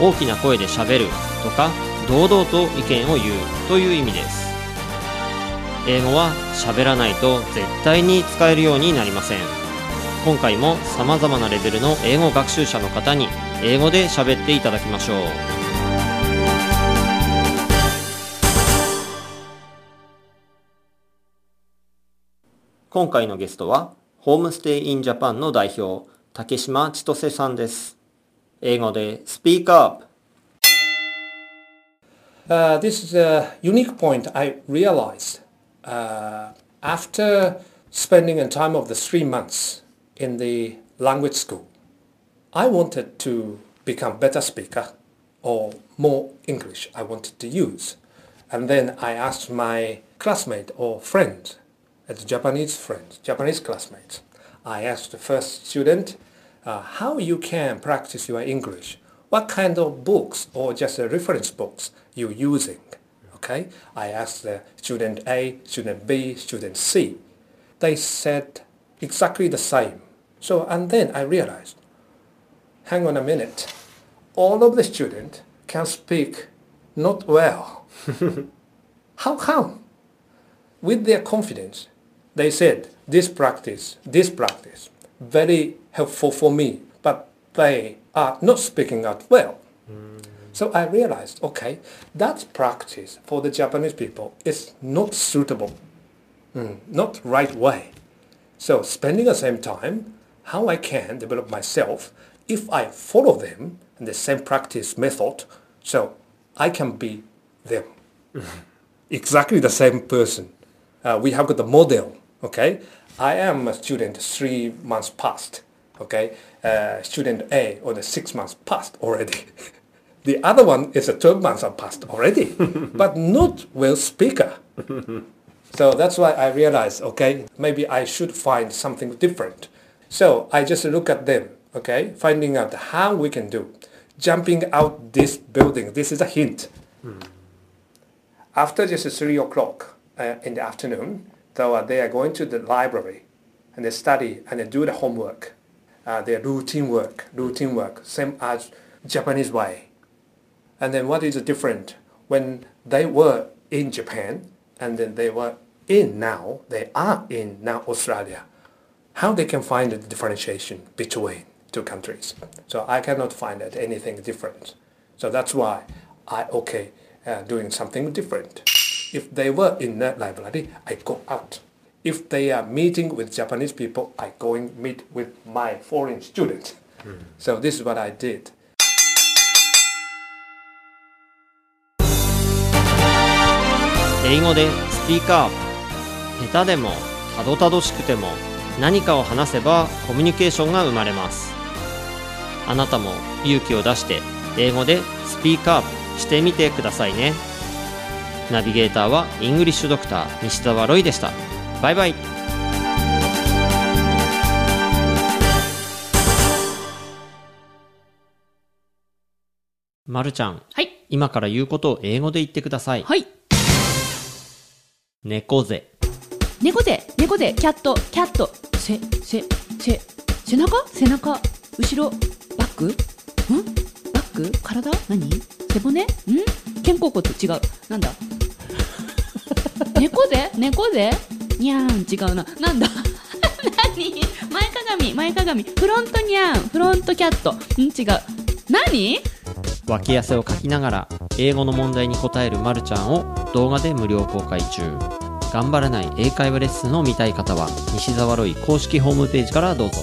大きな声で喋るとか堂々と意見を言うという意味です。英語は喋らないと絶対に使えるようになりません。今回も様々なレベルの英語学習者の方に英語で喋っていただきましょう。今回のゲストはホームステイインジャパンの代表竹島千歳さんです。英語でスピーカーアップ Uh, this is a unique point I realized uh, after spending a time of the three months in the language school. I wanted to become better speaker or more English I wanted to use. And then I asked my classmate or friend, uh, the Japanese friends, Japanese classmates. I asked the first student uh, how you can practice your English. What kind of books or just uh, reference books you're using? Okay, I asked the student A, student B, student C. They said exactly the same. So and then I realized, hang on a minute, all of the students can speak not well. How come? With their confidence, they said this practice, this practice, very helpful for me, but they are not speaking out well. So I realized, okay, that practice for the Japanese people is not suitable, Mm, not right way. So spending the same time, how I can develop myself if I follow them and the same practice method, so I can be them. exactly the same person. Uh, we have got the model, okay? I am a student three months past, okay? Uh, student A or the six months passed already. the other one is a 12 months are past already, but not well speaker. so that's why I realized, okay, maybe I should find something different. So I just look at them, okay, finding out how we can do. Jumping out this building, this is a hint. After just 3 o'clock uh, in the afternoon, so uh, they are going to the library and they study and they do the homework. Uh, their routine work, routine work, same as Japanese way. And then what is different when they were in Japan and then they were in now, they are in now Australia. How they can find the differentiation between two countries. So I cannot find that anything different. So that's why I okay uh, doing something different. If they were in that library, I go out. If they are meeting with Japanese people, I going meet with my foreign students. So this is what I did. 英語でスピーカー下手でもたどたどしくても何かを話せばコミュニケーションが生まれます。あなたも勇気を出して英語でスピーカーしてみてくださいね。ナビゲーターはイングリッシュドクター西澤ロイでしたバイバイ。まるちゃんはい。今から言うことを英語で言ってください。はい。猫背。猫背、猫背、キャット、キャット、せ、せ、せ、背中？背中、後ろ、バック？ん？バック？体？何？背骨？ん？肩甲骨？違う。なんだ？猫背？猫背？にゃーん、違うな。なんだ？何？前かがみ、前かがみ。フロントにゃーん、フロントキャット。ん？違う。何？脇汗をかきながら英語の問題に答えるまるちゃんを動画で無料公開中頑張らない英会話レッスンを見たい方は西澤ロイ公式ホームページからどうぞ